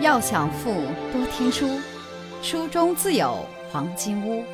要想富，多听书，书中自有黄金屋。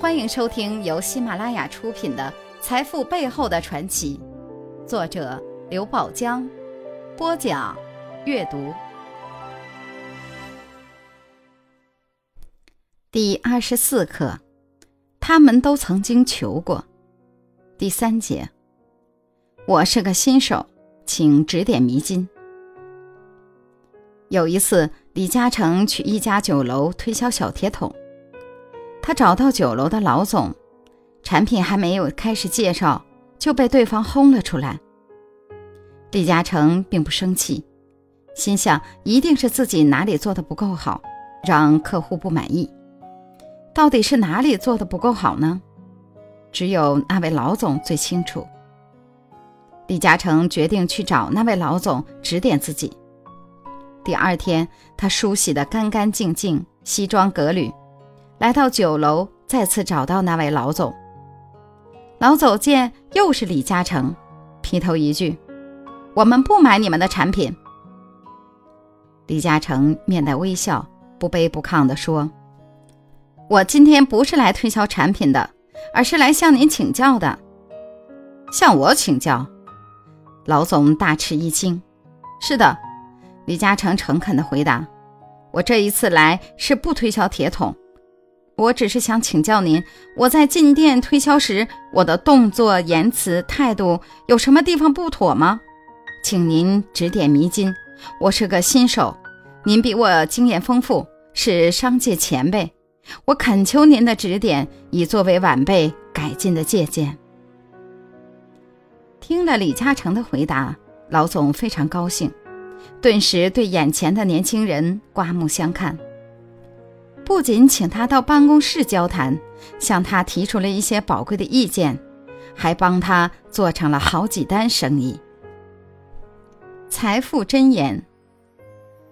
欢迎收听由喜马拉雅出品的《财富背后的传奇》，作者刘宝江，播讲阅读。第二十四课，他们都曾经求过。第三节，我是个新手，请指点迷津。有一次，李嘉诚去一家酒楼推销小铁桶，他找到酒楼的老总，产品还没有开始介绍，就被对方轰了出来。李嘉诚并不生气，心想一定是自己哪里做的不够好，让客户不满意。到底是哪里做的不够好呢？只有那位老总最清楚。李嘉诚决定去找那位老总指点自己。第二天，他梳洗得干干净净，西装革履，来到酒楼，再次找到那位老总。老总见又是李嘉诚，劈头一句：“我们不买你们的产品。”李嘉诚面带微笑，不卑不亢地说：“我今天不是来推销产品的，而是来向您请教的。”向我请教？老总大吃一惊：“是的。”李嘉诚诚恳地回答：“我这一次来是不推销铁桶，我只是想请教您，我在进店推销时，我的动作、言辞、态度有什么地方不妥吗？请您指点迷津。我是个新手，您比我经验丰富，是商界前辈，我恳求您的指点，以作为晚辈改进的借鉴。”听了李嘉诚的回答，老总非常高兴。顿时对眼前的年轻人刮目相看，不仅请他到办公室交谈，向他提出了一些宝贵的意见，还帮他做成了好几单生意。财富箴言：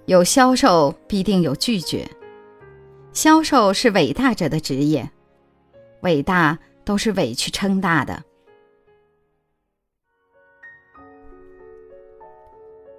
有销售必定有拒绝，销售是伟大者的职业，伟大都是委屈撑大的。